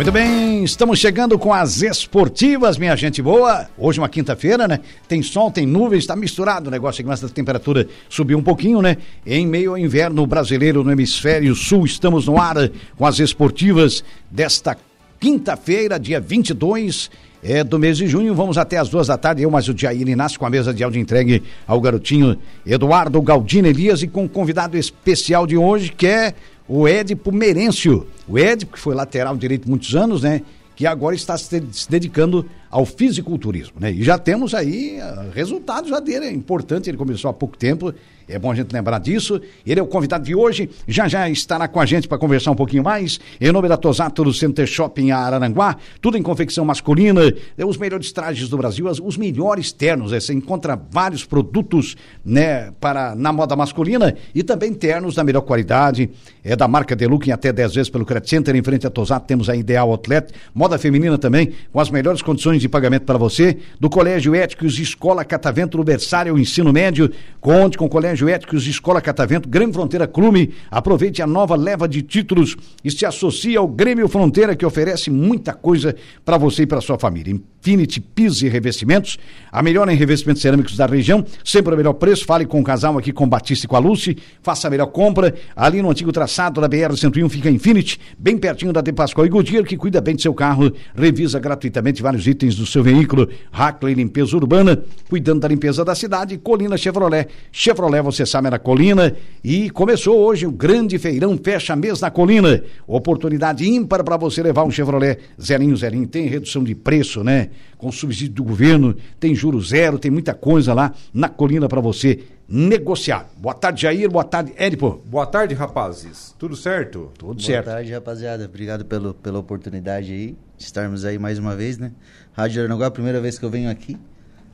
Muito bem, estamos chegando com as esportivas, minha gente boa. Hoje é uma quinta-feira, né? Tem sol, tem nuvens, está misturado o negócio aqui, mas a temperatura subiu um pouquinho, né? Em meio ao inverno brasileiro no hemisfério sul, estamos no ar com as esportivas desta quinta-feira, dia 22 é, do mês de junho. Vamos até as duas da tarde. Eu, mais o Jair Inácio, com a mesa de áudio entregue ao garotinho Eduardo Galdino Elias e com o convidado especial de hoje, que é o Édipo Merêncio. O Édipo, que foi lateral direito muitos anos, né? Que agora está se dedicando ao fisiculturismo, né? E já temos aí uh, resultados já dele, é importante, ele começou há pouco tempo é bom a gente lembrar disso. Ele é o convidado de hoje, já já estará com a gente para conversar um pouquinho mais. Em nome da Tosato do Center Shopping Araranguá, tudo em confecção masculina, é os melhores trajes do Brasil, os melhores ternos. É, você encontra vários produtos né, para, na moda masculina e também ternos da melhor qualidade. É da marca Deluxe em até 10 vezes pelo Credit Center. Em frente à Tosato temos a Ideal Outlet, moda feminina também, com as melhores condições de pagamento para você. Do Colégio Éticos Escola Catavento Berçário, ensino médio. Conte com o Colégio Éticos Escola Catavento, Grêmio Fronteira Clube. Aproveite a nova leva de títulos e se associe ao Grêmio Fronteira, que oferece muita coisa para você e para sua família. Infinity Pisos e Revestimentos, a melhor em revestimentos cerâmicos da região, sempre o melhor preço. Fale com o casal aqui com Batista e com a Lucy, faça a melhor compra. Ali no antigo traçado da BR-101 fica Infinity, bem pertinho da De Pascoal e Goodyear, que cuida bem do seu carro, revisa gratuitamente vários itens do seu veículo. Hackley Limpeza Urbana, cuidando da limpeza da cidade. Colina Chevrolet. Chevrolet você sabe, na Colina. E começou hoje o grande feirão Fecha Mês na Colina. Oportunidade ímpar para você levar um Chevrolet zerinho, zerinho. Tem redução de preço, né? Com subsídio do governo, tem juro zero, tem muita coisa lá na Colina para você negociar. Boa tarde, Jair. Boa tarde, Edipo. Boa tarde, rapazes. Tudo certo? Tudo Boa certo. Boa tarde, rapaziada. Obrigado pelo, pela oportunidade aí de estarmos aí mais uma vez, né? Rádio Aranaguá, a primeira vez que eu venho aqui.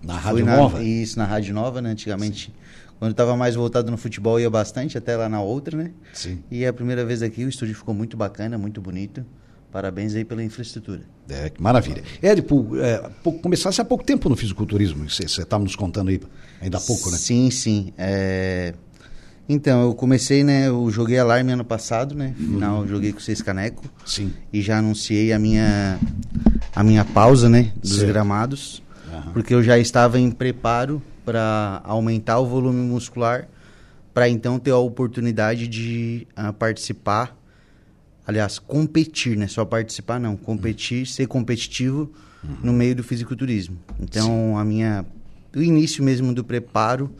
Na Rádio na, Nova? Isso, na Rádio Nova, né? Antigamente. Sim quando estava mais voltado no futebol, ia bastante, até lá na outra, né? Sim. E a primeira vez aqui, o estúdio ficou muito bacana, muito bonito. Parabéns aí pela infraestrutura. É, que maravilha. Édipo, é, começasse há pouco tempo no fisiculturismo, você estava nos contando aí, ainda há pouco, né? Sim, sim. É... Então, eu comecei, né? Eu joguei alarme ano passado, né? Final, uhum. joguei com seis caneco. Sim. E já anunciei a minha, a minha pausa, né? Dos gramados. Uhum. Porque eu já estava em preparo para aumentar o volume muscular, para então ter a oportunidade de uh, participar, aliás, competir, né? Só participar não, competir, uhum. ser competitivo uhum. no meio do fisiculturismo. Então, Sim. a minha o início mesmo do preparo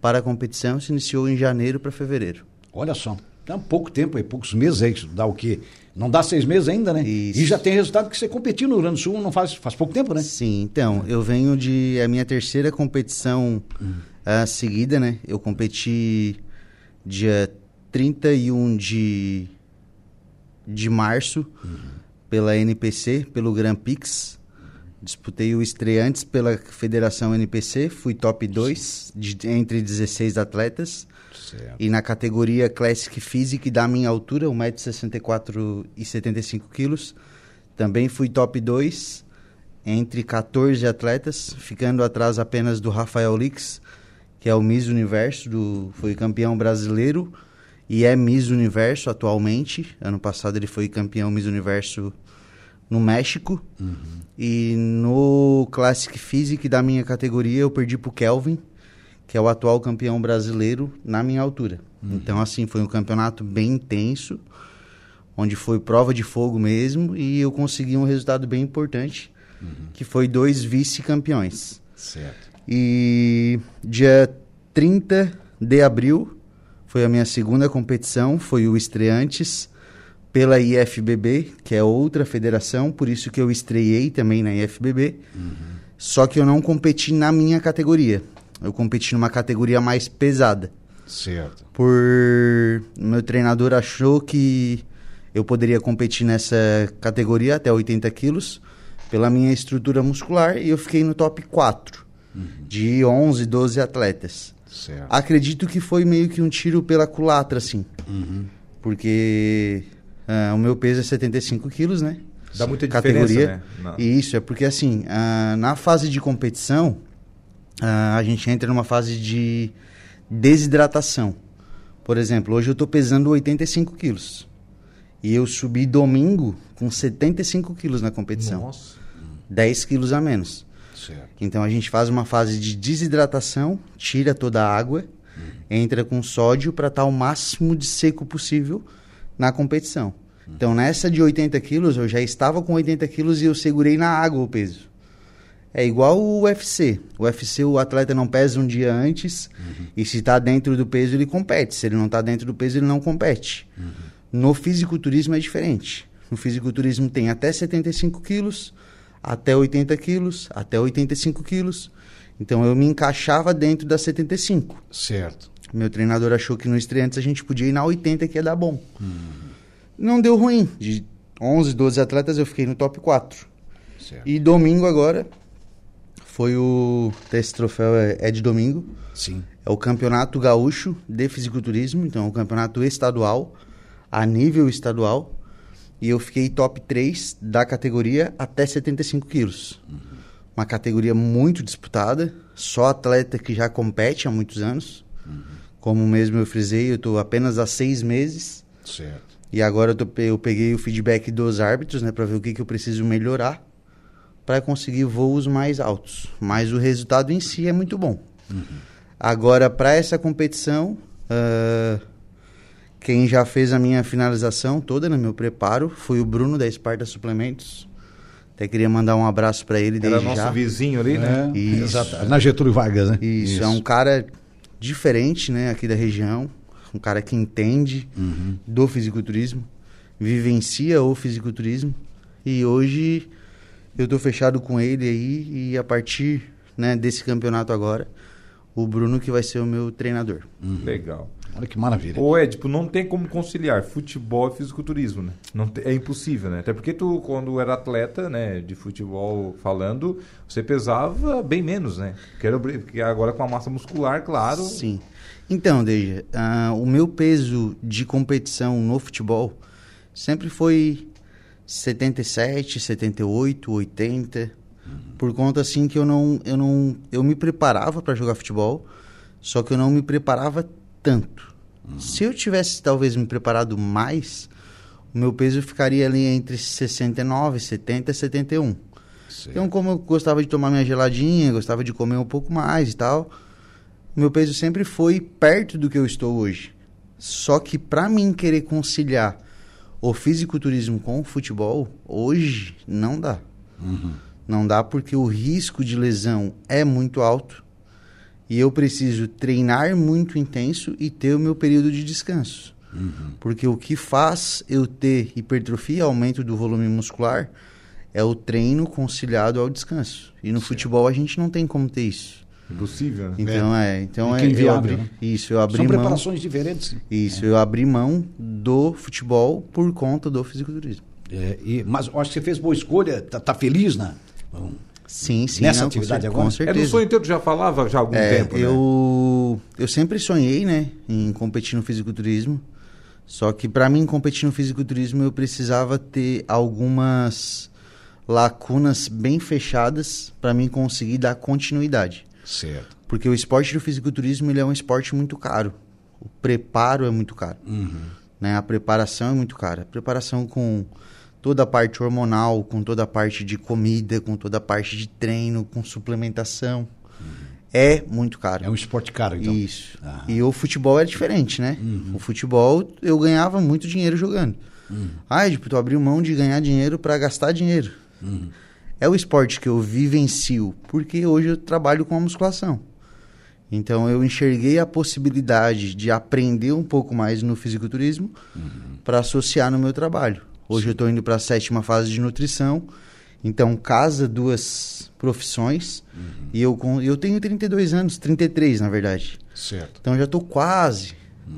para a competição se iniciou em janeiro para fevereiro. Olha só, tem pouco tempo aí, poucos meses aí, dá o quê? Não dá seis meses ainda, né? Isso. E já tem resultado que você competiu no Rio Grande do Sul não faz, faz pouco tempo, né? Sim, então, eu venho de. a minha terceira competição hum. uh, seguida, né? Eu competi dia 31 de, de março uhum. pela NPC, pelo Grand Prix. Disputei o estreantes pela Federação NPC, fui top 2 entre 16 atletas. Certo. E na categoria Classic Physique da minha altura, 1,64m e 75kg, também fui top 2 entre 14 atletas, ficando atrás apenas do Rafael Lix, que é o Miss Universo, do, foi campeão brasileiro e é Miss Universo atualmente. Ano passado ele foi campeão Miss Universo no México. Uhum. E no Classic Physique da minha categoria eu perdi pro Kelvin, que é o atual campeão brasileiro na minha altura. Uhum. Então, assim, foi um campeonato bem intenso, onde foi prova de fogo mesmo, e eu consegui um resultado bem importante, uhum. que foi dois vice-campeões. Certo. E dia 30 de abril foi a minha segunda competição, foi o Estreantes pela IFBB, que é outra federação, por isso que eu estreiei também na IFBB. Uhum. Só que eu não competi na minha categoria. Eu competi numa categoria mais pesada. Certo. Por meu treinador achou que eu poderia competir nessa categoria até 80 quilos pela minha estrutura muscular e eu fiquei no top 4 uhum. de 11, 12 atletas. Certo. Acredito que foi meio que um tiro pela culatra, assim. Uhum. Porque ah, o meu peso é 75 quilos, né? Dá muita diferença, Categoria. né? Na- Isso, é porque assim, ah, na fase de competição, ah, a gente entra numa fase de desidratação. Por exemplo, hoje eu tô pesando 85 quilos. E eu subi domingo com 75 quilos na competição. Nossa. 10 quilos a menos. Certo. Então a gente faz uma fase de desidratação, tira toda a água, entra com sódio para estar o máximo de seco possível na competição. Então nessa de 80 quilos, eu já estava com 80 quilos e eu segurei na água o peso. É igual o UFC. O UFC o atleta não pesa um dia antes e se está dentro do peso ele compete. Se ele não está dentro do peso ele não compete. No fisiculturismo é diferente. No fisiculturismo tem até 75 quilos, até 80 quilos, até 85 quilos. Então eu me encaixava dentro das 75. Certo. Meu treinador achou que no estreantes a gente podia ir na 80 que ia dar bom. Não deu ruim. De 11, 12 atletas eu fiquei no top 4. Certo. E domingo agora foi o esse troféu é, é de domingo. Sim. É o Campeonato Gaúcho de Fisiculturismo, então é o campeonato estadual, a nível estadual. E eu fiquei top 3 da categoria até 75 quilos. Uma categoria muito disputada, só atleta que já compete há muitos anos. Como mesmo eu frisei, eu estou apenas há seis meses. Certo. E agora eu, tô eu peguei o feedback dos árbitros, né, para ver o que, que eu preciso melhorar para conseguir voos mais altos. Mas o resultado em si é muito bom. Agora, para essa competição, ah, quem já fez a minha finalização toda no meu preparo foi o Bruno da Esparta Suplementos. Até queria mandar um abraço para ele Era desde nosso já. vizinho ali, né? É, Isso. Exato. Na Getúlio Vargas, né? Isso, é um cara diferente, né, aqui da região, um cara que entende do fisiculturismo, vivencia o fisiculturismo. E hoje eu tô fechado com ele aí e a partir, né, desse campeonato agora, o Bruno que vai ser o meu treinador. Legal. Olha que maravilha. Ou é, tipo, não tem como conciliar futebol e fisiculturismo, né? Não te- é impossível, né? Até porque tu, quando era atleta, né, de futebol falando, você pesava bem menos, né? Porque, era obri- porque agora com a massa muscular, claro. Sim. Então, Deja, ah, o meu peso de competição no futebol sempre foi 77, 78, 80. Por conta assim que eu não eu não eu me preparava para jogar futebol, só que eu não me preparava tanto. Se eu tivesse talvez me preparado mais, o meu peso ficaria ali entre 69, 70 e 71. Certo. Então, como eu gostava de tomar minha geladinha, gostava de comer um pouco mais e tal, meu peso sempre foi perto do que eu estou hoje. Só que para mim querer conciliar o fisiculturismo com o futebol, hoje não dá. Não dá porque o risco de lesão é muito alto e eu preciso treinar muito intenso e ter o meu período de descanso. Porque o que faz eu ter hipertrofia, aumento do volume muscular, é o treino conciliado ao descanso. E no futebol a gente não tem como ter isso. Impossível, né? Então é, então Fica é, eu abri, né? isso, eu abri São mão. preparações diferentes. Isso, eu abri mão do futebol por conta do fisiculturismo. É, e, mas eu acho que você fez boa escolha, tá, tá feliz na, Sim, sim. Nessa não, atividade com, agora? Com É certeza. do sonho teu, tu já falava já há algum É, tempo, né? eu, eu sempre sonhei, né, em competir no fisiculturismo. Só que para mim competir no fisiculturismo eu precisava ter algumas lacunas bem fechadas para mim conseguir dar continuidade. certo. Porque o esporte do fisiculturismo ele é um esporte muito caro. O preparo é muito caro. Né? A preparação é muito cara. A preparação com toda a parte hormonal, com toda a parte de comida, com toda a parte de treino, com suplementação. É muito caro. É um esporte caro, então. Isso. Aham. E o futebol é diferente, né? O futebol eu ganhava muito dinheiro jogando. Ah, tipo, tu abriu mão de ganhar dinheiro para gastar dinheiro. É o esporte que eu vivencio, porque hoje eu trabalho com a musculação. Então eu enxerguei a possibilidade de aprender um pouco mais no fisiculturismo para associar no meu trabalho. Hoje eu estou indo para a sétima fase de nutrição, então casa duas profissões e eu com- eu tenho 32 anos, 33 na verdade. Certo. Então já estou quase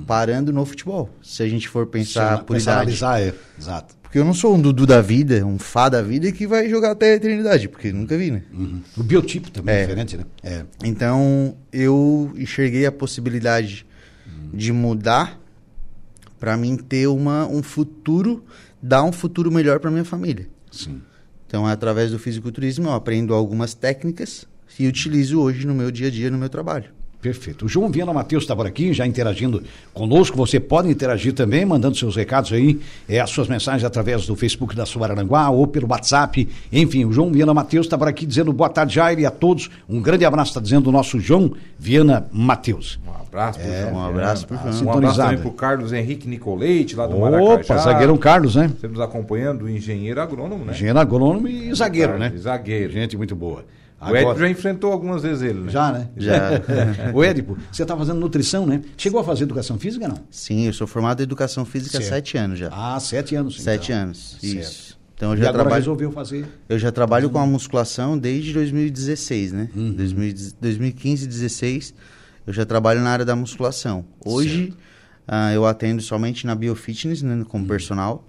parando no futebol. Se a gente for pensar Se por pensar, idade. analisar, é. Exato. Porque eu não sou um Dudu da vida, um Fá da vida que vai jogar até a eternidade, porque nunca vi, né? Uhum. O biotipo também é, É. diferente, né? É. Então, eu enxerguei a possibilidade de mudar para mim ter uma, um futuro, dar um futuro melhor para minha família. Sim. Então, através do fisiculturismo, eu aprendo algumas técnicas e utilizo hoje no meu dia a dia, no meu trabalho. Perfeito. O João Viana Matheus está por aqui, já interagindo conosco. Você pode interagir também, mandando seus recados aí, é, as suas mensagens através do Facebook da Suaranguá ou pelo WhatsApp. Enfim, o João Viana Matheus está por aqui dizendo boa tarde, Jair, e a todos. Um grande abraço, está dizendo o nosso João Viana Matheus. Um abraço pro João. um abraço pro Viana. João. Um abraço também pro Carlos Henrique Nicolete, lá do Opa, Maracajá. zagueirão Carlos, né? Você nos acompanhando, o engenheiro agrônomo, né? Engenheiro agrônomo e zagueiro, né? E Zagueiro. Gente muito boa. O Ed já enfrentou algumas vezes ele, né? Já, né? Já. o Edipo, você está fazendo nutrição, né? Chegou a fazer educação física, não? Sim, eu sou formado em educação física há Certo. sete anos já. Ah, sete anos. sete então. anos, Certo. isso. Então eu e já agora trabalho. resolveu fazer. Eu já trabalho com a musculação desde 2016, né? Uhum. 2000 2015, 16, eu já trabalho na área da musculação. Hoje, ah, eu atendo somente na biofitness, né, Uhum. como personal.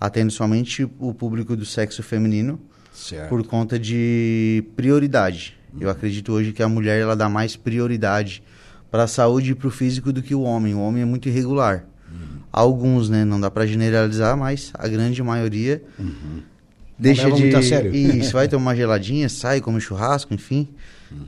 Atendo somente o público do sexo feminino Certo. por conta de prioridade. Eu acredito hoje que a mulher ela dá mais prioridade para a saúde e para o físico do que o homem. O homem é muito irregular. Uhum. Alguns, né, não dá para generalizar, mas a grande maioria deixa leva de muito a sério. isso, vai tomar uma geladinha, sai, come churrasco, enfim.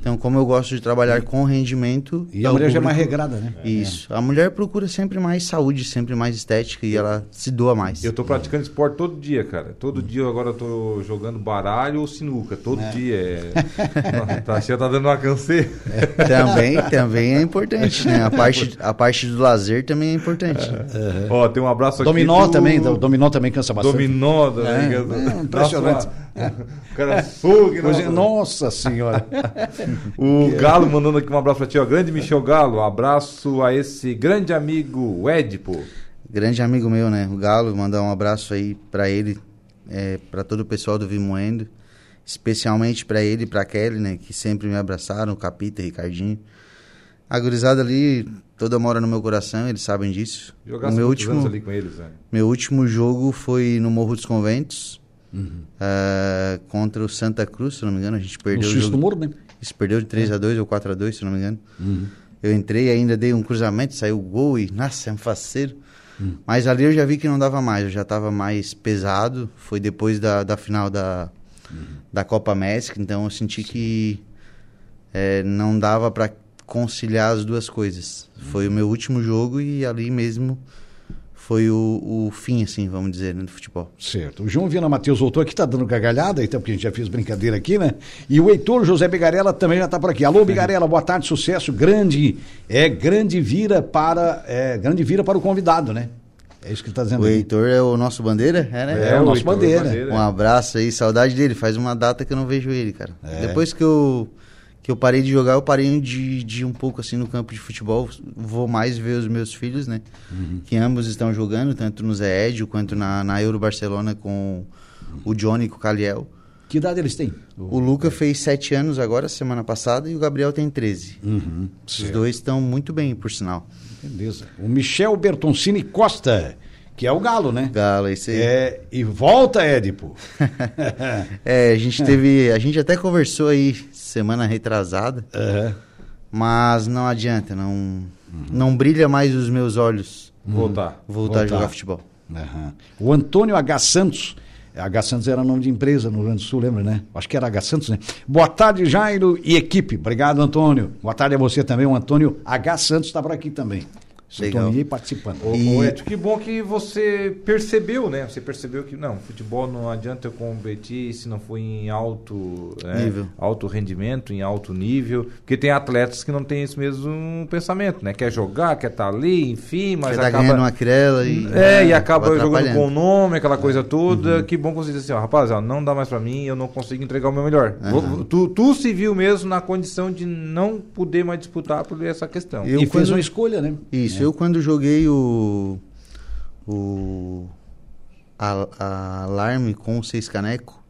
Então, como eu gosto de trabalhar com rendimento, E a o mulher já é mais público- regrada, né? Isso. A mulher procura sempre mais saúde, sempre mais estética e ela se doa mais. Eu tô praticando esporte todo dia, cara. Todo dia agora eu tô jogando baralho ou sinuca. Todo dia. É... tá, já tá dando uma canseira. Também, também é importante, né? A parte, a parte do lazer também é importante. Ó, tem um abraço aqui. Dominó do- também, do- dominó também cansa bastante. Dominó, É, né? é, impressionante. Nossa, o cara fogo. Coisa- Nossa senhora. O Galo mandando aqui um abraço pra ti, ó. Grande Michel Galo. Um abraço a esse grande amigo, o Edipo. Grande amigo meu, né? O Galo, mandar um abraço aí pra ele, é, para todo o pessoal do Vimoendo, especialmente pra ele e pra Kelly, né? Que sempre me abraçaram, o Capita, Ricardinho. A gurizada ali, toda mora no meu coração, eles sabem disso. Jogasse o meu último, ali com eles, né? meu último jogo foi no Morro dos Conventos, Uhum. ah, contra o Santa Cruz, se não me engano. A gente perdeu o jogo. do Muro, né? Isso perdeu de 3 a 2 ou 4 a 2 se não me engano. Uhum. Eu entrei ainda dei um cruzamento, saiu o gol e, nossa, é um faceiro. Mas ali eu já vi que não dava mais, eu já estava mais pesado. Foi depois da, da final da, da Copa México, então eu senti que é, não dava para conciliar as duas coisas. Foi o meu último jogo e ali mesmo foi o, o fim, assim, vamos dizer, né, do futebol. Certo. O João Viana Matheus voltou aqui, tá dando gargalhada, então, porque a gente já fez brincadeira aqui, né? E o Heitor José Bigarella também já tá por aqui. Alô, Bigarella, boa tarde, sucesso. Grande, é grande vira para, é, grande vira para o convidado, né? É isso que ele tá dizendo O aí. Heitor é o nosso bandeira, é, né? É, o nosso Heitor bandeira. Um abraço aí, saudade dele. Faz uma data que eu não vejo ele, cara. É. Depois que eu, que eu parei de jogar, eu parei de, de ir um pouco assim no campo de futebol. Vou mais ver os meus filhos, né? Uhum. Que ambos estão jogando, tanto no Zé Edio quanto na, na Euro Barcelona com o Johnny e com o Caliel. Que idade eles têm? O Luca fez sete anos agora, semana passada, e o Gabriel tem 13. Uhum. Os certo. dois estão muito bem, por sinal. Beleza. O Michel Bertoncini Costa, que é o Galo, né? Galo, esse aí. É, e volta, Édipo. É, a gente teve. A gente até conversou aí semana retrasada. Mas não adianta, não, não brilha mais os meus olhos Voltar. voltar, Voltar. a jogar futebol. Aham. O Antônio H. Santos. H. Santos era nome de empresa no Rio Grande do Sul, lembra, né? Acho que era H. Santos, né? Boa tarde, Jairo e equipe. Obrigado, Antônio. Boa tarde a você também. O Antônio H. Santos está por aqui também. Sintonia e participando. Ô, E- que bom que você percebeu, né? Você percebeu que não, futebol não adianta eu competir se não for em alto né? Nível. alto rendimento, em alto nível, porque tem atletas que não têm esse mesmo pensamento, né? Quer jogar, quer estar ali, enfim, mas Você tá acaba uma querela e. é, e acaba jogando com o nome, aquela coisa toda. Que bom que você diz assim, ó, rapaz, ó, não dá mais pra mim, eu não consigo entregar o meu melhor. Vou- Tu, tu se viu mesmo na condição de não poder mais disputar por essa questão. Eu e fez uma escolha, né? Isso, eu quando joguei o. O. A, a alarme com o seis caneco,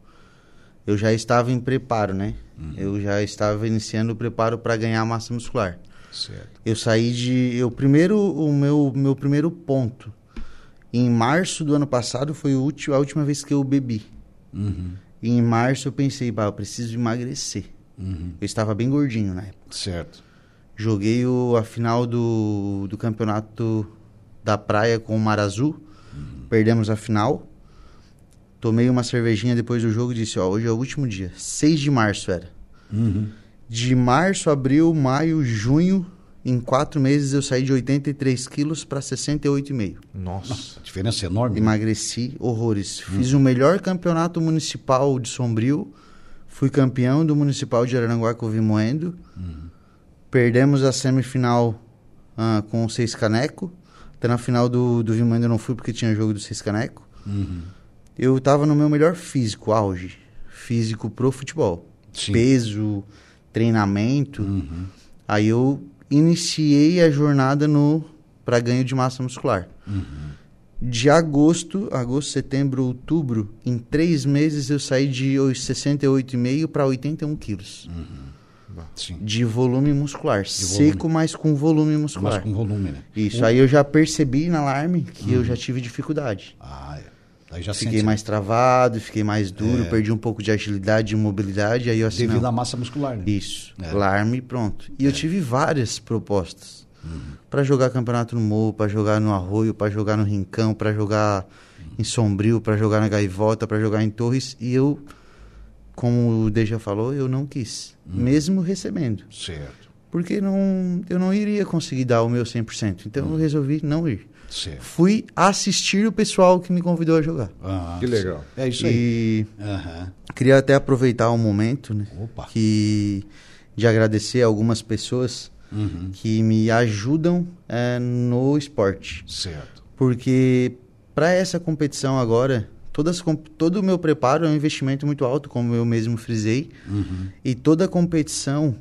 eu já estava em preparo, né? Eu já estava iniciando o preparo para ganhar massa muscular. Certo. Eu saí de. Eu primeiro, o meu, meu primeiro ponto. Em março do ano passado foi o ulti- a última vez que eu bebi. Uhum. E em março eu pensei, bah, eu preciso emagrecer. Uhum. Eu estava bem gordinho na época. Certo. Joguei o, a final do, do campeonato da praia com o Mar Azul. Perdemos a final. Tomei uma cervejinha depois do jogo e disse, ó, hoje é o último dia. 6 de março era. De março, abril, maio, junho, em quatro meses eu saí de 83 quilos para 68,5. Nossa. A diferença é enorme. Emagreci horrores. Fiz o melhor campeonato municipal de Sombrio. Fui campeão do municipal de Araranguá com o Vimoendo. Perdemos a semifinal ah, com o Seis Caneco. Até na final do, do Vimoendo eu não fui porque tinha jogo do Seis Caneco. Eu tava no meu melhor físico, auge. Físico pro futebol. Sim. Peso, treinamento. Aí eu iniciei a jornada no para ganho de massa muscular. De agosto, agosto, setembro, outubro, em três meses eu saí de 68,5 para 81 quilos. Sim. De volume muscular. volume. Seco, mas com volume muscular. Mas com volume, né? Isso, aí eu já percebi na alarme que eu já tive dificuldade. Ah, é. Aí já Fiquei sente mais travado, fiquei mais duro, perdi um pouco de agilidade e mobilidade, aí eu assim, devido à massa muscular, né? isso, É. alarme pronto. E eu tive várias propostas Pra jogar campeonato no Morro, pra jogar no Arroio, pra jogar no Rincão, pra jogar em Sombrio, pra jogar na Gaivota, pra jogar em Torres, e eu, como o Deja falou, eu não quis, mesmo recebendo, Certo, porque não, eu não iria conseguir dar o meu 100%, então eu resolvi não ir. certo. Fui assistir o pessoal que me convidou a jogar. Ah, Que legal. É isso aí. E Aham. queria até aproveitar o momento, né? Opa. Que, de agradecer a algumas pessoas Uhum. que me ajudam eh, no esporte. Certo. Porque para essa competição agora, todas, todo o meu preparo é um investimento muito alto, como eu mesmo frisei. Uhum. E toda competição,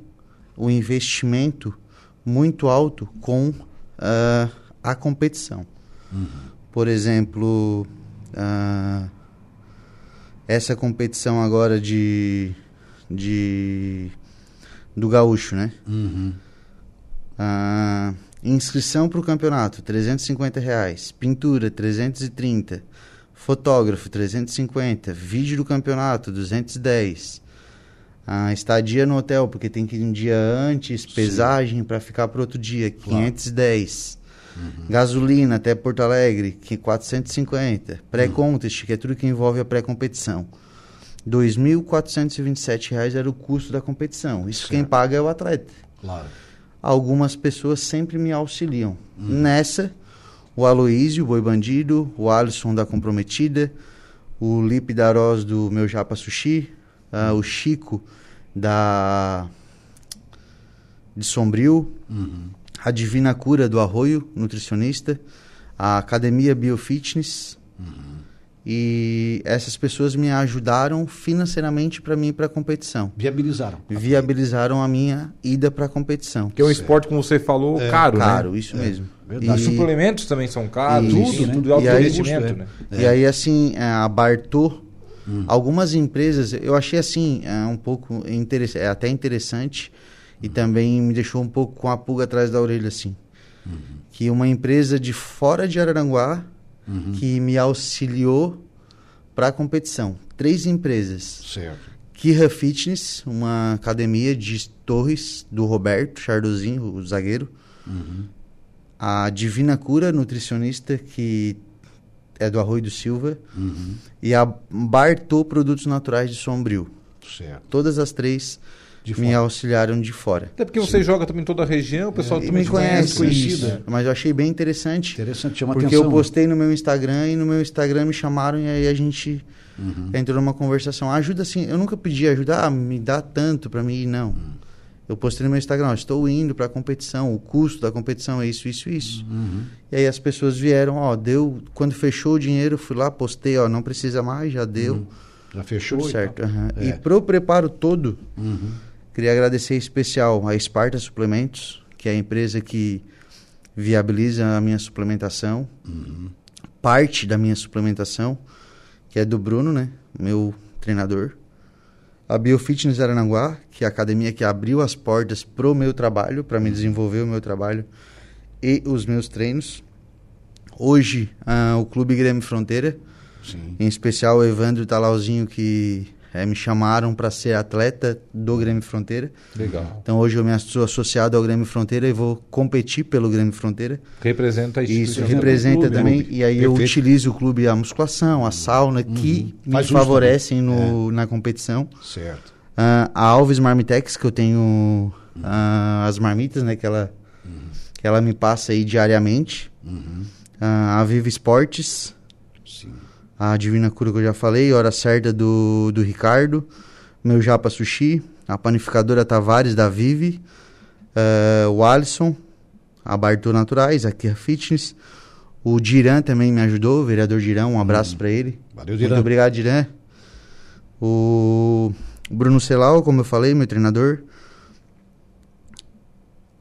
o investimento muito alto com ah, a competição. Por exemplo, ah, essa competição agora de, de do gaúcho, né? Uhum. Ah, inscrição para o campeonato, 350 reais. Pintura, 330. Fotógrafo, 350. Vídeo do campeonato, 210. Ah, estadia no hotel, porque tem que ir um dia antes. Pesagem para ficar para outro dia, 510. Gasolina até Porto Alegre, que 450. Pré-contest, que é tudo que envolve a pré-competição. 2.427 reais era o custo da competição. Isso quem Certo. paga é o atleta Claro. algumas pessoas sempre me auxiliam. Nessa, o Aloísio, Boi Bandido, o Alisson da Comprometida, o Lipe Daroz do Meu Japa Sushi, ah, o Chico da de Sombrio, a Divina Cura do Arroio, nutricionista, a Academia Biofitness. E essas pessoas me ajudaram financeiramente para mim ir para a competição. Viabilizaram. Viabilizaram a minha ida para a competição. Que é um esporte, como você falou, caro, Caro, né? isso mesmo. Os E- suplementos também são caros, Isso, tudo, né? tudo alto E aí- investimento, custo, né? E aí, assim, é, a Bartô, algumas empresas, eu achei assim, é, um pouco interess- é até interessante e também me deixou um pouco com a pulga atrás da orelha, assim. Que uma empresa de fora de Araranguá que me auxiliou para a competição. Três empresas. Certo. Kira Fitness, uma academia de Torres, do Roberto Chardozinho, o zagueiro. A Divina Cura, nutricionista, que é do Arroio do Silva. E a Bartô Produtos Naturais de Sombrio. Certo. Todas as três me fora. auxiliaram de fora. Até porque você joga também em toda a região, o pessoal E também me conhece. conhece, conhecido, isso. mas eu achei bem interessante. Interessante, chama Porque atenção. eu postei no meu Instagram e no meu Instagram me chamaram e aí a gente Uhum. entrou numa conversação. Ajuda assim, eu nunca pedi ajuda, ah, me dá tanto pra mim ir, não. Uhum. Eu postei no meu Instagram, ó, estou indo pra competição, o custo da competição é isso, isso, isso. Uhum. E aí as pessoas vieram, ó, deu, quando fechou o dinheiro, fui lá, postei, ó, não precisa mais, já deu. Já fechou Tudo e certo. aham. É. E pro preparo todo, Uhum. Queria agradecer em especial a Esparta Suplementos, que é a empresa que viabiliza a minha suplementação. Parte da minha suplementação, que é do Bruno, né? Meu treinador. A Biofitness Arananguá, que é a academia que abriu as portas pro meu trabalho, para me desenvolver o meu trabalho e os meus treinos. Hoje, ah, o Clube Grêmio Fronteira, Sim. em especial o Evandro Talauzinho, que eh, me chamaram para ser atleta do Grêmio Fronteira. Legal. Então hoje eu me sou associado ao Grêmio Fronteira e vou competir pelo Grêmio Fronteira. Representa a Isso representa clube, também. clube. E aí eu Perfeito. utilizo o clube a musculação, a sauna, que me Faz uso favorecem no, na competição. Certo. Ah, a Alves Marmitex, que eu tenho ah, as marmitas, né? Que ela, que ela me passa aí diariamente. Ah, a Viva Esportes. A Divina Cura que eu já falei, Hora Certa do, do Ricardo, meu Japa Sushi, a panificadora Tavares da Vive, ah, o Alisson, a Bartô Naturais, aqui a Fitness, o Diran também me ajudou, o vereador Diran, um abraço pra ele. Valeu, Muito Diran. obrigado, Diran. O Bruno Celau, como eu falei, meu treinador.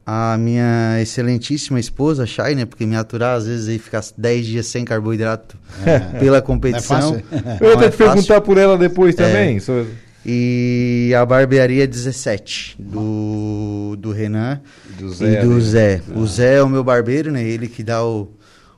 A minha excelentíssima esposa, Chay, né? Porque me aturar, às vezes, aí ficar 10 dias sem carboidrato pela competição. fácil. Eu ia até é te fácil. perguntar por ela depois também. só- E a barbearia 17, do, do Renan Do Zé. e do. Zé. O Zé é o meu barbeiro, né? Ele que dá o,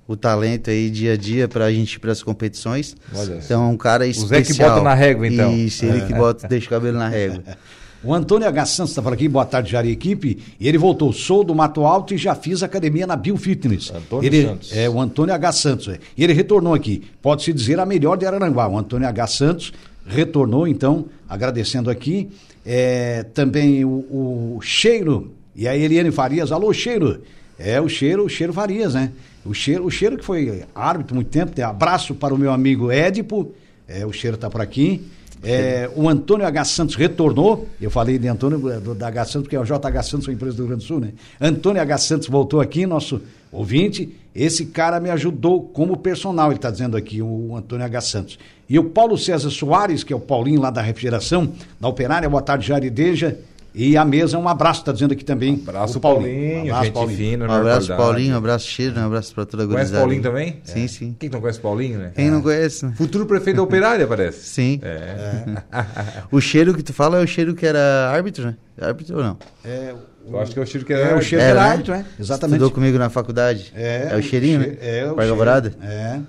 o talento aí dia a dia pra gente ir pras competições. Olha. Então é um cara Zé especial. que bota na régua, então. Isso, ele que bota, deixa o cabelo na régua. O Antônio H. Santos está falando aqui, boa tarde, Jari Equipe. E ele voltou, sou do Mato Alto e já fiz academia na Biofitness. Antônio ele, Santos. É, o Antônio H. Santos. é. E ele retornou aqui. Pode-se dizer a melhor de Araranguá. O Antônio H. Santos retornou, então, agradecendo aqui. É, também o, o Cheiro e a Eliane Farias. Alô, Cheiro. É o Cheiro, o Cheiro Farias, né? O Cheiro, o Cheiro que foi árbitro muito tempo. Tem abraço para o meu amigo Édipo. É, o Cheiro está por aqui. É, o Antônio H. Santos retornou. Eu falei de Antônio eh, do, da H. Santos, porque é o JH Santos, uma empresa do Rio Grande do Sul, né? Antônio H. Santos voltou aqui, nosso ouvinte. Esse cara me ajudou como personal, ele está dizendo aqui, o Antônio H. Santos. E o Paulo César Soares, que é o Paulinho lá da refrigeração, da Operária, boa tarde, Jarideja. E a mesa, um abraço, está dizendo aqui também. Abraço, o Paulinho. Um abraço, gente Paulinho. fina, Um abraço, qualidade. Paulinho, um abraço, Cheiro, um abraço pra toda a Conhece gurizada. Paulinho também? Sim, É. sim. Quem não conhece Paulinho, né? Quem não conhece, né? Futuro prefeito da Operária, parece. Sim. É. O cheiro que tu fala é o cheiro que era árbitro, né? Árbitro ou não? É, Eu acho que é o Chiro que é, era. o cheiro É, era né? árbitro, é, exatamente. Estudou comigo na faculdade. É, o cheirinho, che- né? É, o Parque cheiro. Alvorada. É.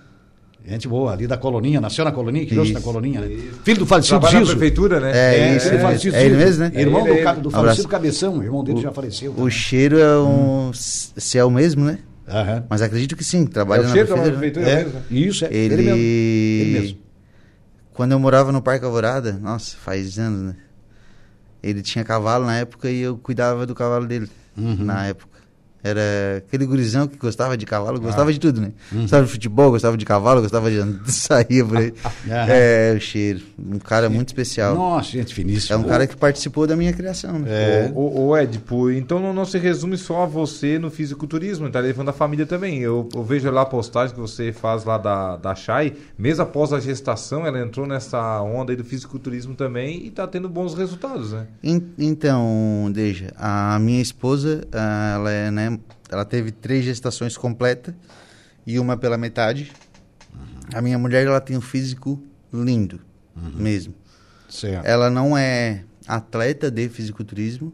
Gente boa, ali da Coloninha, nasceu na Coloninha, criou-se na Isso. Coloninha, né? Filho do falecido Trabalha na Zizo. prefeitura, né? É, isso, filho do é, falecido é ele mesmo, né? Irmão É ele, do, ca- ele. do falecido. Cabeção, o irmão dele já faleceu. O cheiro é um. Se é o mesmo, né? Aham. Mas acredito que sim, É trabalha o na na prefeitura. prefeitura É, mesmo. né? isso, é. Ele... Ele mesmo. Ele mesmo. Quando eu morava no Parque Alvorada, nossa, faz anos, né? Ele tinha cavalo na época e eu cuidava do cavalo dele Uhum. na época. Era aquele gurizão que gostava de cavalo, Ah. gostava de tudo, né? Uhum. Gostava de futebol, gostava de cavalo, gostava de sair por aí. É, o cheiro. Um cara muito especial. Nossa, gente finíssima. É um cara que participou da minha criação. né? É. Ô, ô, ô, Ed, pô, então não, não se resume só a você no fisiculturismo, tá levando a família também. Eu, eu vejo lá a postagem que você faz lá da, da Chay, mesmo após a gestação, ela entrou nessa onda aí do fisiculturismo também e tá tendo bons resultados, né? En- Então, Deja, a minha esposa, ah, ela, é, né, ela teve três gestações completas e uma pela metade. A minha mulher, ela tem um físico lindo, mesmo. Certo. Ela não é atleta de fisiculturismo,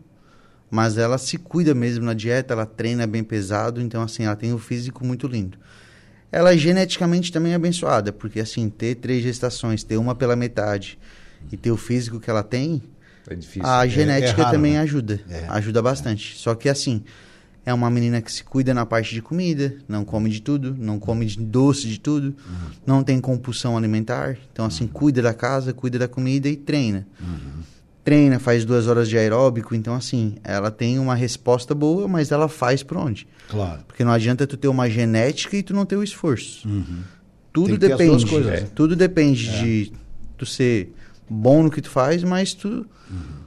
mas ela se cuida mesmo na dieta, ela treina bem pesado, então assim, ela tem um físico muito lindo. Ela é geneticamente também abençoada, porque assim, ter três gestações, ter uma pela metade e ter o físico que ela tem, É a é genética raro, também né? ajuda. É. Ajuda bastante. Só que assim, é uma menina que se cuida na parte de comida, não come de tudo, não come de doce de tudo, Uhum. não tem compulsão alimentar. Então, assim, cuida da casa, cuida da comida e treina. Uhum. Treina, faz duas horas de aeróbico. Então, assim, ela tem uma resposta boa, mas ela faz por onde? Claro. Porque não adianta tu ter uma genética e tu não ter o esforço. Tudo Uhum. Depende. duas coisas, é, né? Tudo depende de tu ser bom no que tu faz, mas tu Uhum.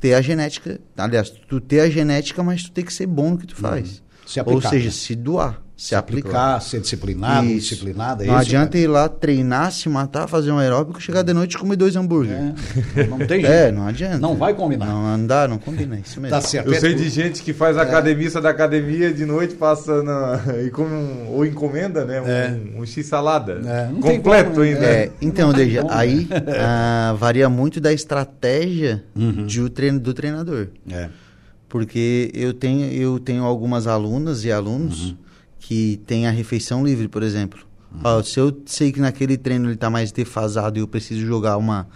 Ter a genética. Aliás, tu ter a genética, mas tu tem que ser bom no que tu faz. Se Ou aplicar, seja, né? se doar, se, Se aplicar, ser disciplinado, Isso. disciplinada. é Não isso, adianta ir lá treinar, se matar, fazer um aeróbico, chegar de noite e comer dois hambúrguer. É, não tem jeito. É, não adianta. Não vai combinar. Não, não dá, não combina, é isso mesmo. Tá certo. Eu É, sei de gente que faz academia, sai da academia de noite, passa na, e come um, ou encomenda, né? Um, É. um X-salada. É, completo como, né? ainda. É, então, tem Deja, como, aí ah, varia muito da estratégia Uhum. de o treino, do treinador. É. Porque eu tenho, eu tenho algumas alunas e alunos Uhum. que têm a refeição livre, por exemplo. Uhum. Ó, se eu sei que naquele treino ele está mais defasado e eu preciso jogar uma,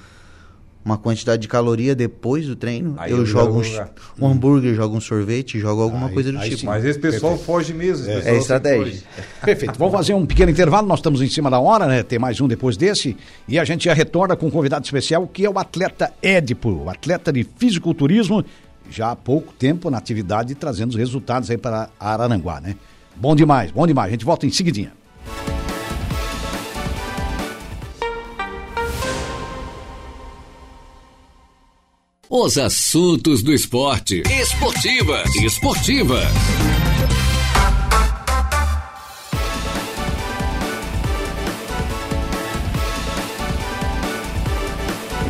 uma quantidade de caloria depois do treino, eu, eu jogo um, um hambúrguer, jogo um sorvete, jogo alguma Aí- coisa do tipo. sim. Mas esse pessoal foge mesmo. esse É, pessoal estratégia. Perfeito. Vamos fazer um pequeno intervalo. Nós estamos em cima da hora, né? Tem mais um depois desse. E a gente já retorna com um convidado especial, que é o atleta Édipo, o atleta de fisiculturismo, já há pouco tempo na atividade, trazendo os resultados aí para Araranguá, né? Bom demais, bom demais. A gente volta em seguidinha. Os assuntos do esporte. Esportiva. Esportiva.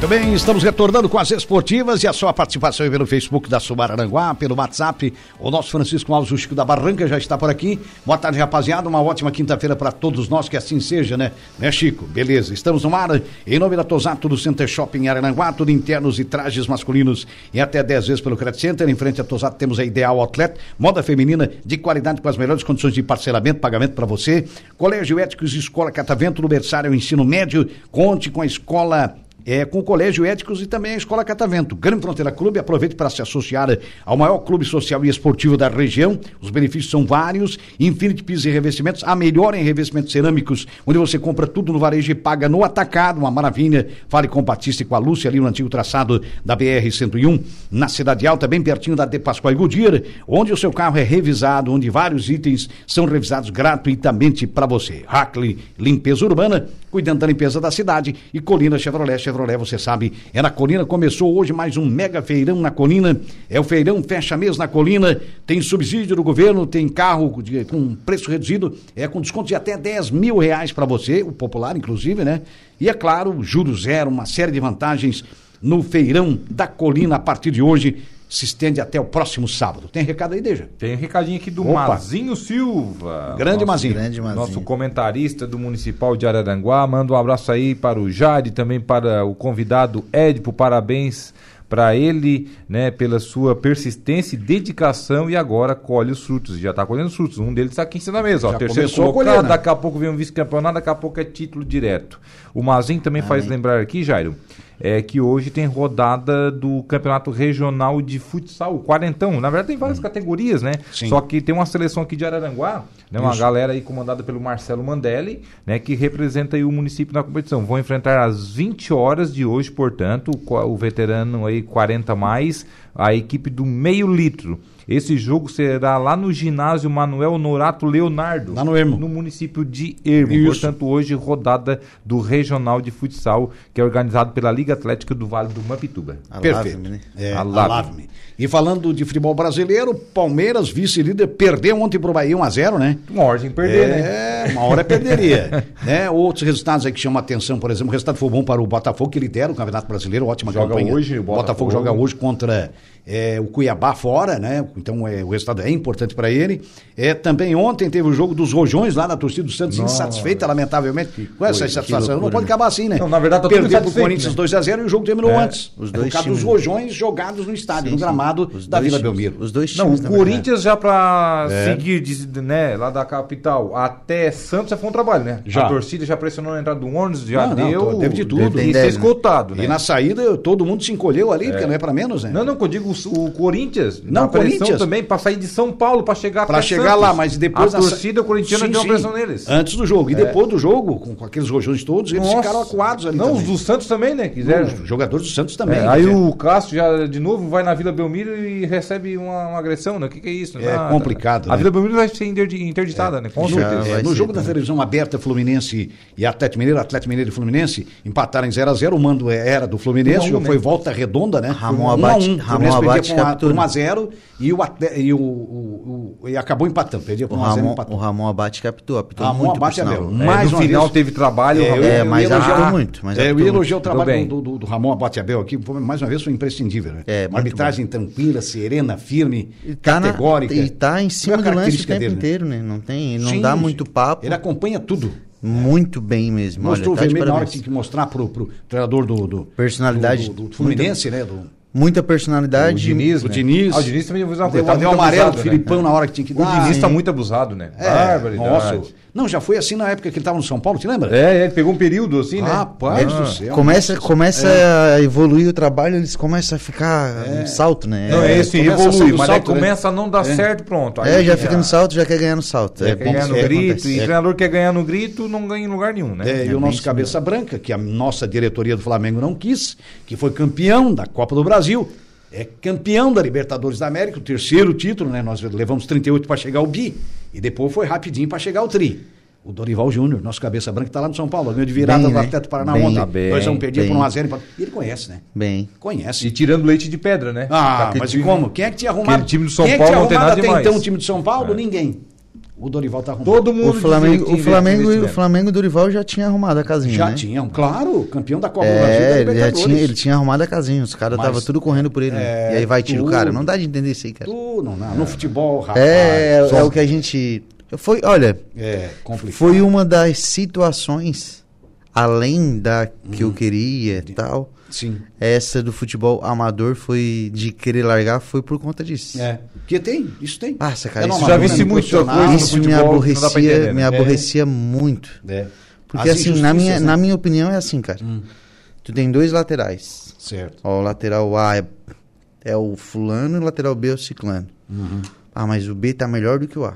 Muito bem, estamos retornando com as esportivas e a sua participação pelo Facebook da Subararanguá, pelo WhatsApp. O nosso Francisco Alves, o Chico da Barranca, já está por aqui. Boa tarde, rapaziada. Uma ótima quinta-feira para todos nós, que assim seja, né? Né, Chico? Beleza. Estamos no ar em nome da Tosato do Center Shopping Araranguá, tudo internos e trajes masculinos e até 10 vezes pelo Credit Center. Em frente à Tosato temos a Ideal Outlet, moda feminina de qualidade com as melhores condições de parcelamento, pagamento para você. Colégio Éticos Escola Catavento, no berçário ensino médio. Conte com a escola é, com o Colégio Éticos e também a Escola Catavento. Grande Fronteira Clube, aproveite para se associar ao maior clube social e esportivo da região. Os benefícios são vários. Infinity Pisos e Revestimentos, a melhor em revestimentos cerâmicos, onde você compra tudo no varejo e paga no atacado. Uma maravilha. Fale com o Batista e com a Lúcia ali no antigo traçado da BR-101, na Cidade Alta, bem pertinho da De Pascoal e Goodyear, onde o seu carro é revisado, onde vários itens são revisados gratuitamente para você. Hackley Limpeza Urbana, cuidando da limpeza da cidade. E Colina Chevrolet, Chevrolet, você sabe, é na Colina. Começou hoje mais um mega feirão na Colina. É o feirão fecha mês na Colina. Tem subsídio do governo, tem carro de- com preço reduzido, é com desconto de até 10 mil reais para você, o popular, inclusive, né? E é claro, juro zero, uma série de vantagens no feirão da Colina a partir de hoje. Se estende até o próximo sábado. Tem recado aí, Deja? Tem um recadinho aqui do Opa. Mazinho Silva. Grande Nosso- Mazinho. Grande Mazinho. Nosso comentarista do Municipal de Araranguá. Manda um abraço aí para o Jade, também para o convidado Édipo. Parabéns para ele, né, pela sua persistência e dedicação e agora colhe os frutos. Já está colhendo os frutos. Um deles está aqui em cima da mesa. Ó, Já terceiro colocado, colher, né? daqui a pouco vem um vice-campeonato, daqui a pouco é título direto. O Mazinho também faz lembrar aqui, Jairo, é que hoje tem rodada do Campeonato Regional de Futsal, o Quarentão. Na verdade tem várias categorias, né? Hum. Sim. Só que tem uma seleção aqui de Araranguá, né? Uma Isso. galera aí comandada pelo Marcelo Mandelli, né? Que representa aí o município na competição. Vão enfrentar às 20 horas de hoje, portanto, o, o veterano aí 40 mais, a equipe do meio litro. Esse jogo será lá no ginásio Manuel Norato Leonardo, Lá no Ermo. no município de Ermo. Isso. Portanto, hoje rodada do Regional de Futsal, que é organizado pela Liga Atlética do Vale do Mampituba. Perfeito. Né? É, A a Lavme. Lavme. E falando de futebol brasileiro, Palmeiras, vice-líder, perdeu ontem pro Bahia 1x0, né? Uma ordem perder, né? É, uma hora perderia. né? Outros resultados aí que chamam a atenção, por exemplo, o resultado foi bom para o Botafogo, que lidera o Campeonato Brasileiro, ótima Joga campanha. hoje, o o Botafogo. Botafogo. joga hoje contra é, o Cuiabá fora, né? Então é, o resultado é importante para ele. É, também ontem teve o jogo dos Rojões lá na torcida do Santos, Nossa. insatisfeita, lamentavelmente, com essa insatisfação. Não pode né? acabar assim, né? Não, na verdade, tá tudo Perdeu pro Corinthians né? 2x0 e o jogo terminou É, antes. os É dois por causa dos times- Rojões jogados no estádio, Sim, no sim. gramado Os da Vila times- Belmiro. Os dois Não, times, o na verdade. Corinthians já pra É. seguir, de- né, lá da capital até Santos já foi um trabalho, né? Já. A torcida já pressionou a entrada do ônibus, já Não, não, deu. teve de tudo. E Tem ser né? escoltado, né? E na saída todo mundo se encolheu ali, porque não é para menos, né? Não, não, que eu digo o, o Corinthians. Não, na pressão Corinthians. também, pra sair de São Paulo, pra chegar Pra até chegar Santos. lá, mas depois A sa- torcida corintiana Sim, deu uma pressão neles. Antes do jogo. E depois do jogo, com, com aqueles rojões todos, eles Nossa. ficaram acuados ali. Não, também. os do Santos também, né? Quiseram. Os jogadores do Santos também. É, aí o Cássio já de novo vai na Vila Belmiro e recebe uma, uma agressão, né? O que, que é isso? É Ah, complicado, A né? Vila Belmiro vai ser interdi- interditada, né? Com certeza. é, no ser jogo da televisão aberta, Fluminense e Atlético Mineiro, Atlético Mineiro e Fluminense empataram em 0x0. O mando é- era do Fluminense, Um a um, foi né? volta redonda, né? Ramon Um a Abate- um. Ramon Abate perdia por captura. 1x0 e, o, Atle- e, o, o- o- e acabou empatando. Por O 1x0 e Ramon, o Ramon Abate captou, apitou Ramon muito, Abate por é sinal. meu. É, Mais no uma final vez- teve trabalho. É, o eu- É, mas ia elogiar- apitou muito, mas é, eu muito. o trabalho do, do, do Ramon Abate Abel aqui, mais uma vez foi imprescindível. Né? É, uma muito arbitragem tranquila, serena, firme, E tá, na, categórica. e tá em cima do lance o característica tempo dele, né? inteiro, né? Não tem, não Sim, dá muito papo. Ele acompanha tudo. Muito bem mesmo. Mostrou Olha, tá o vermelho na hora que tinha que mostrar pro, pro treinador do, do Personalidade. do, do, do Fluminense, né? Muita O personalidade. Diniz, o né? Diniz. Ah, o Diniz também usava O anel amarelo do Filipão na hora que tinha que O dar. Diniz tá hein? muito abusado, né? É, nossa. Não, já foi assim na época que ele estava no São Paulo, te lembra? É, ele pegou um período assim, né? Rapaz Ah. do céu. Começa, nossa. começa a evoluir o trabalho, eles começam a ficar um salto, né? Não, é, É, esse começa sair evolui, mas aí salto, começa a não dar certo, pronto. Aí É, já fica no salto, já quer ganhar no salto. É, É, quer ganhar no grito, acontece. e É. o treinador quer ganhar no grito, não ganha em lugar nenhum, né? É, e É o nosso cabeça branca, que a nossa diretoria do Flamengo não quis, que foi campeão da Copa do Brasil, é campeão da Libertadores da América, o terceiro título, né? Nós levamos 38 para chegar ao bi e depois foi rapidinho para chegar ao tri. O Dorival Júnior, nosso cabeça branca, está lá no São Paulo, ganhou de virada Bem, do né? Atlético Paraná Bem, ontem. tá bem, Dois a um perdia por bem. 1 a 0 E ele conhece, né? Bem. Conhece. E tirando leite de pedra, né? Ah, Aquele mas time- como? Quem é que tinha arrumado? Time do São Quem é que Paulo não tem nada até demais. então o time do São Paulo? É. Ninguém. O Dorival tá arrumando. Todo mundo O Flamengo, o Flamengo, o Flamengo do Dorival já tinha arrumado a casinha, Já né? tinham, claro, campeão da Copa do Brasil É, ele, tinha, ele tinha arrumado a casinha, os caras estavam tudo correndo por ele. né? É, e aí vai tiro o cara. Não dá de entender isso aí, cara. Tu, não, não, no futebol, rapaz. É, é, só- é o que a gente. Foi, olha, É, complicado. foi uma das situações, além da que Uhum. eu queria e tal. Sim. Essa do futebol amador foi de querer largar, foi por conta disso. É. Porque tem, isso tem. Nossa, cara, É no isso já é muita profissional. coisa no Isso me futebol aborrecia, entender, né? me aborrecia muito. É. Porque As assim, na injustiças, minha, né? na minha opinião é assim, cara. Hum. Tu tem dois laterais. Certo. Ó, o lateral A é, é o fulano e o lateral B é o ciclano. Uhum. Ah, mas o B tá melhor do que o A.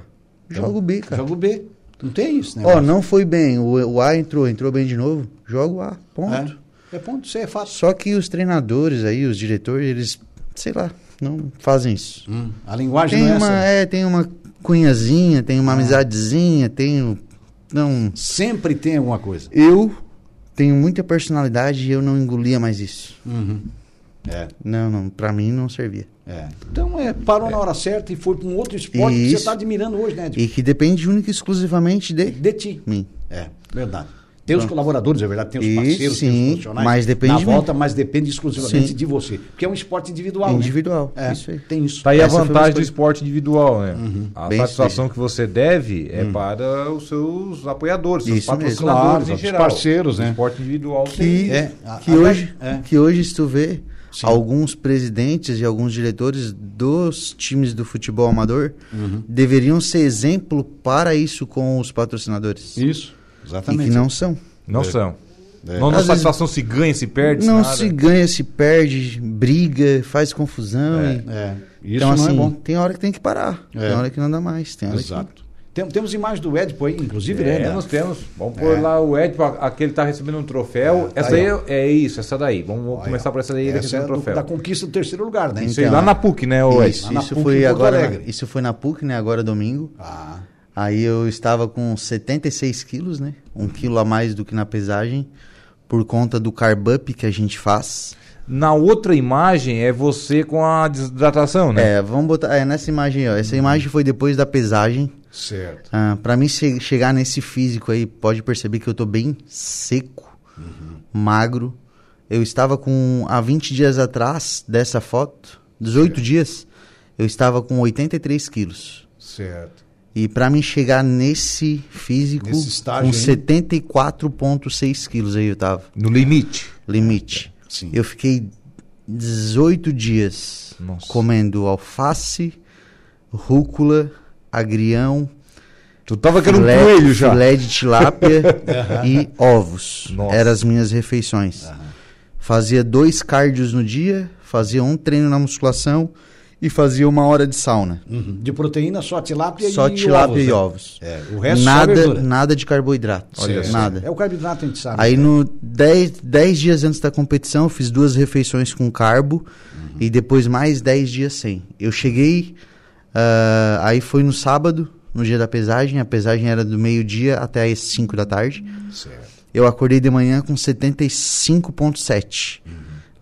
Joga o B, cara. Joga o B. Não tem isso, né? Ó, não foi bem. O, o A entrou, entrou bem de novo. Joga o A. Ponto. É. é ponto, isso aí é fácil. Só que os treinadores aí, os diretores, eles, sei lá, não fazem isso. Hum, A linguagem Tem não é uma, essa. é, tem uma cunhazinha, tem uma amizadezinha, tem. um- Não. Sempre tem alguma coisa. Eu tenho muita personalidade e eu não engolia mais isso. Uhum. É, Não, não, pra mim não servia. é. Então, é, parou na hora certa e foi para um outro esporte que você Isso. está admirando hoje, né, Edson? E que depende única e exclusivamente de De ti. mim. É, verdade. Tem os colaboradores, é verdade, tem os parceiros, tem os sim, profissionais. mas depende na volta, mas depende exclusivamente Sim. de você. Porque é um esporte individual. né? Individual, É, isso aí. tem isso. Tá aí Essa a vantagem do esporte individual, né? A Bem satisfação que você deve é para os seus apoiadores, seus Isso patrocinadores Claro, em os geral. parceiros, né? O esporte individual Que, tem. É, que, a- hoje, é. que hoje, se tu vê, Sim. alguns presidentes e alguns diretores dos times do futebol amador deveriam ser exemplo para isso com os patrocinadores. Isso, E exatamente. que não são. Não são. É. Não vezes- satisfação se ganha, se perde, não se nada. se ganha, se perde, briga, faz confusão. É. e- É, isso então, não assim, é bom. tem hora que tem que parar. É. Tem hora que não dá mais. Tem hora Exato. Tem- temos imagem do Ed, pô, aí, inclusive, É, né? nós temos. Vamos pôr É. lá o Ed, pra- aquele tá recebendo um troféu. tá essa aí, aí ó. é, é isso, essa daí. Vamos Olha, começar por essa daí, ele Essa é recebendo um do- troféu. da conquista do terceiro lugar, né? Isso aí Então, lá na PUC, né, o? Isso, na isso PUC, foi agora. Alegre. Isso foi na PUC, né? Agora domingo. Ah, Aí eu estava com 76 quilos, né? Um quilo a mais do que na pesagem, por conta do carb up que a gente faz. Na outra imagem é você com a desidratação, né? É, vamos botar. É, nessa imagem aí, ó. Essa imagem foi depois da pesagem. Certo. Ah, para mim che- chegar nesse físico aí, pode perceber que eu tô bem seco, magro. Eu estava com. Há 20 dias atrás dessa foto, 18 dias, eu estava com 83 quilos. Certo. E para mim chegar nesse físico, Nesse estágio com aí. 74,6 quilos aí eu tava. No limite. Limite. Sim. Eu fiquei 18 dias Nossa. comendo alface, rúcula, agrião, Tu tava querendo um filé, coelho já. filé de tilápia e ovos. Nossa. Eram as minhas refeições. Fazia dois cardios no dia, fazia um treino na musculação e fazia uma hora de sauna. Uhum. De proteína, só tilápia Só e tilápia ovos, e né? ovos. É, o resto só Nada, verdura. nada de carboidrato. Olha só. nada. É o carboidrato, a gente sabe. Aí né? no 10 dias antes da competição, eu fiz duas refeições com carbo e depois mais 10 dias sem. Eu cheguei, ah, aí foi no sábado, no dia da pesagem, a pesagem era do meio-dia até as 5 da tarde. Certo. Eu acordei de manhã com 75,7.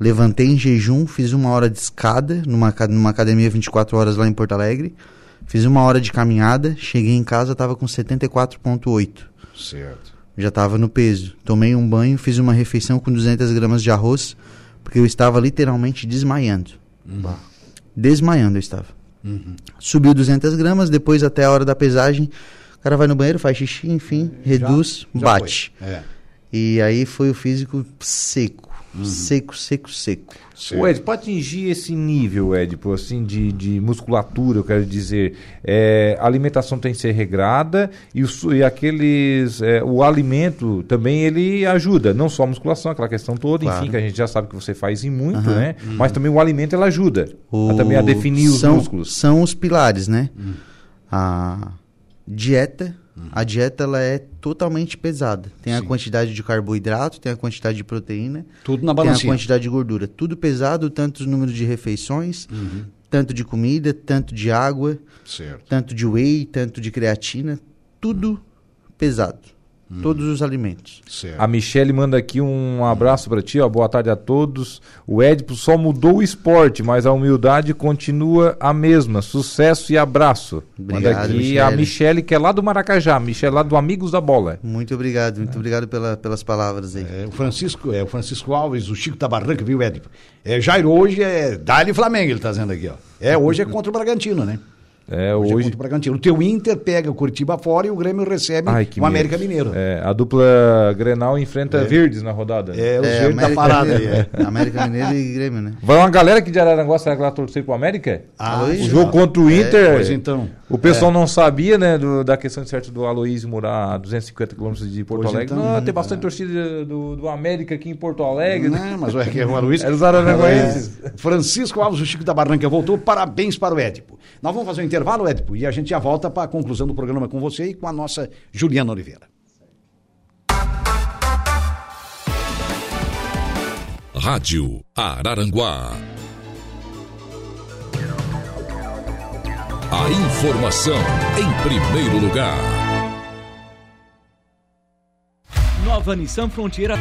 Levantei em jejum, fiz uma hora de escada numa, numa academia 24 horas lá em Porto Alegre. Fiz uma hora de caminhada, cheguei em casa, tava com 74,8 Certo. já estava no peso. Tomei um banho, fiz uma refeição com 200 gramas de arroz, porque eu estava literalmente desmaiando. Desmaiando eu estava. Uhum. Subiu 200 gramas, depois até a hora da pesagem, o cara vai no banheiro, faz xixi, enfim, reduz, Já bate. É. E aí foi o físico seco. Seco, seco, seco. O Ed, para atingir esse nível, Ed, assim, de, de musculatura, eu quero dizer, é, a alimentação tem que ser regrada e, o, e aqueles, é, o alimento também ele ajuda, não só a musculação, aquela questão toda, Claro. enfim, que a gente já sabe que você faz em muito, né? Mas também o alimento ele ajuda O- a, também a definir os são, músculos. São os pilares, né? A dieta, a dieta ela é totalmente pesada. Tem a Sim. quantidade de carboidrato, tem a quantidade de proteína, Tudo na tem a quantidade de gordura. Tudo pesado, tanto o número de refeições, tanto de comida, tanto de água, Certo. tanto de whey, tanto de creatina, tudo pesado. Todos os alimentos. Certo. A Michele manda aqui um abraço para ti, ó. Boa tarde a todos. O Edipo só mudou o esporte, mas a humildade continua a mesma. Sucesso e abraço. manda Obrigado, aqui a Michele. Michele, que é lá do Maracajá. Michele lá do Amigos da Bola. Muito obrigado, muito obrigado pela, pelas palavras aí. É, o Francisco, é o Francisco Alves, o Chico da Barranca, viu, Édipo? É, Jairo hoje é Dali Flamengo, ele tá dizendo aqui, ó. É, hoje é contra o Bragantino, né? É, Hoje, é hoje. contra o Bragantino. O teu Inter pega o Curitiba fora e o Grêmio recebe Ai, que o América medo. Mineiro. É, a dupla Grenal enfrenta Verdes na rodada. É, os É, verdes da parada. Mineiro, É. América Mineiro e Grêmio, né? Vai uma galera aqui de Araranguá, será que ela torcer pro América? Ah, o jogo contra o Inter. Pois então. O pessoal não sabia, né, do- da questão de certo do Aloysio morar a 250 quilômetros de Porto Pois Alegre. então, não, né, tem bastante torcida do, do América aqui em Porto Alegre. né? Não, mas o que é o Luiz. Era os araranguenses. É, Francisco Alves, o Chico da Barranca voltou. Parabéns para o Édipo. Nós vamos fazer um intervalo, Édipo, e a gente já volta para a conclusão do programa com você e com a nossa Juliana Oliveira. Rádio Araranguá. A informação em primeiro lugar. Nova Nissan Frontiera.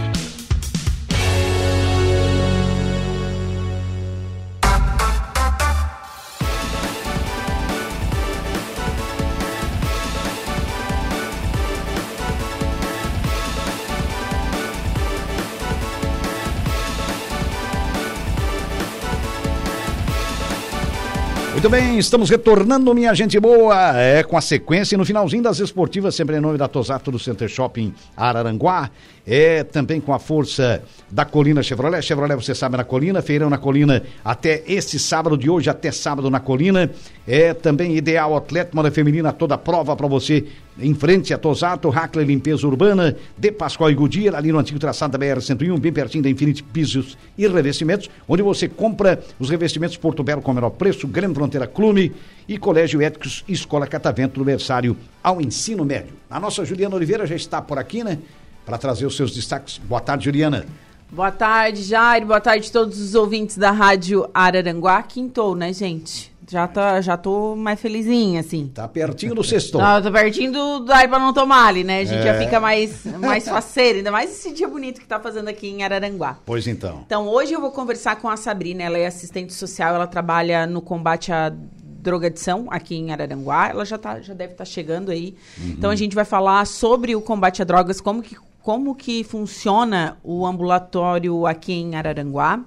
Muito bem, estamos retornando, minha gente boa, é com a sequência no finalzinho das esportivas, sempre em nome da Tosato do Center Shopping Araranguá, é também com a força da Colina Chevrolet, Chevrolet você sabe na Colina, feirão na Colina até este sábado de hoje, até sábado na Colina, é também Ideal Atleta, moda feminina, toda prova para você, em frente a Tosato, Hackler Limpeza Urbana, de Pascoal e Goodyear, ali no antigo traçado da BR-101, bem pertinho da Infinity Pisos e Revestimentos, onde você compra os revestimentos Porto Belo com o menor preço, Grande Fronteira Clube e Colégio Éticos Escola Catavento do Versário ao ensino médio. A nossa Juliana Oliveira já está por aqui, né? Para trazer os seus destaques. Boa tarde, Juliana. Boa tarde, Jair. Boa tarde a todos os ouvintes da Rádio Araranguá. Quintou, né, gente? Já, tá, já tô mais felizinha, assim. Tá pertinho do sexto. Tá, tô pertinho do, do ar pra não tomar ali, né? A gente já fica mais, mais faceira, ainda mais esse dia bonito que tá fazendo aqui em Araranguá. Pois então. Então, hoje eu vou conversar com a Sabrina, ela é assistente social, ela trabalha no combate à drogadição aqui em Araranguá. Ela já, tá, já deve estar chegando aí. Então, a gente vai falar sobre o combate a drogas, como que, como que funciona o ambulatório aqui em Araranguá.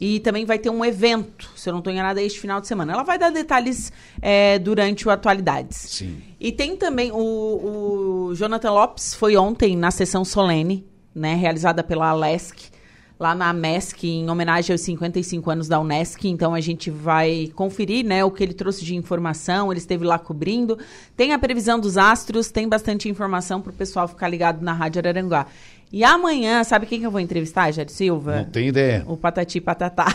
E também vai ter um evento, se eu não estou enganada, este final de semana. Ela vai dar detalhes é, durante o Atualidades. Sim. E tem também o, o Jonathan Lopes, foi ontem na sessão solene, né, realizada pela Alesc, lá na MESC, em homenagem aos 55 anos da Unesc. Então a gente vai conferir né, o que ele trouxe de informação, ele esteve lá cobrindo. Tem a previsão dos astros, tem bastante informação para o pessoal ficar ligado na Rádio Araranguá. E amanhã, sabe quem que eu vou entrevistar, Jair Silva? Não tem ideia. O Patati Patatá.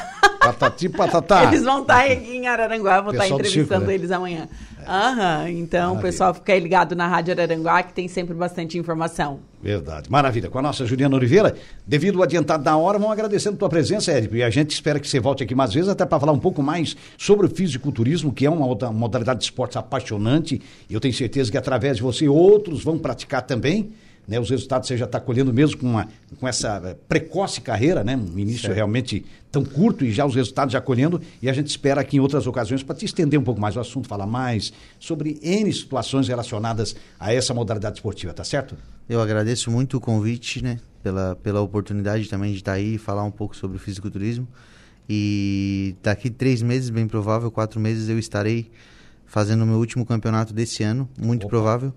Patati patatá. Eles vão estar aqui em Araranguá, eu vou estar Pessoal do entrevistando circo, né? eles amanhã. Aham, então o pessoal fica aí ligado na Rádio Araranguá, que tem sempre bastante informação. Verdade. Maravilha. Com a nossa Juliana Oliveira, devido ao adiantado da hora, vamos agradecendo a tua presença, Érico. E a gente espera que você volte aqui mais vezes, até para falar um pouco mais sobre o fisiculturismo, que é uma outra modalidade de esportes apaixonante. E eu tenho certeza que através de você outros vão praticar também. Né, os resultados você já está colhendo mesmo com, uma, com essa eh, precoce carreira, né? Um início realmente tão curto e já os resultados já colhendo. E a gente espera aqui em outras ocasiões para te estender um pouco mais o assunto, falar mais sobre N situações relacionadas a essa modalidade esportiva, tá certo? Eu agradeço muito o convite, né? Pela, pela oportunidade também de estar aí e falar um pouco sobre o fisiculturismo. E daqui três meses, bem provável, quatro meses, eu estarei fazendo o meu último campeonato desse ano, muito Opa. provável,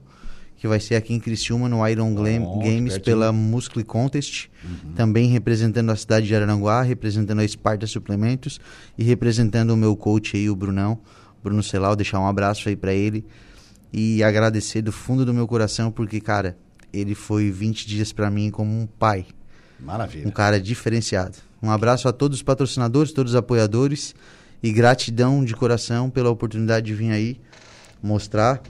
que vai ser aqui em Criciúma, no Iron Glam- Onde, Games, pela Muscle Contest. Também representando a cidade de Araranguá, representando a Esparta Suplementos e representando o meu coach aí, o Brunão, Bruno Celau. Deixar um abraço aí pra ele e agradecer do fundo do meu coração, porque, cara, ele foi 20 dias pra mim como um pai Maravilha. um cara diferenciado. Um abraço a todos os patrocinadores, todos os apoiadores e gratidão de coração pela oportunidade de vir aí mostrar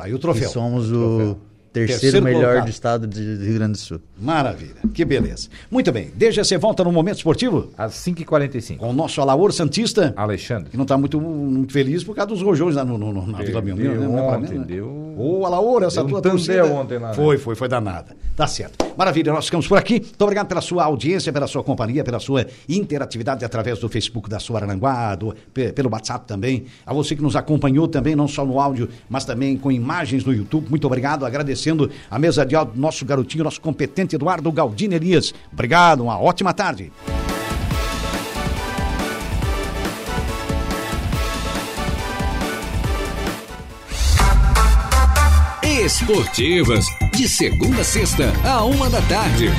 Tá aí o troféu. somos o Troféu. terceiro, Terceiro melhor colocado. do estado de Rio Grande do Sul. Maravilha. Que beleza. Muito bem. Desde você volta no momento esportivo Às 5h45. com o nosso Alaor Santista, Alexandre. que não está muito, muito feliz por causa dos rojões lá no, no- no- na Vila Belmiro, né? Não é ontem, né? deu- Ô, Alaor, essa Deu um tua tandel torcida... ontem lá, né? Foi, foi, foi danada. Tá certo. Maravilha, nós ficamos por aqui. Muito obrigado pela sua audiência, pela sua companhia, pela sua interatividade através do Facebook da sua Arananguá, do, pe- pelo WhatsApp também. A você que nos acompanhou também, não só no áudio, mas também com imagens no YouTube. Muito obrigado, agradecendo a mesa de áudio do nosso garotinho, nosso competente Eduardo Galdino Elias. Obrigado, uma ótima tarde. Esportivas, de segunda a sexta, a uma da tarde.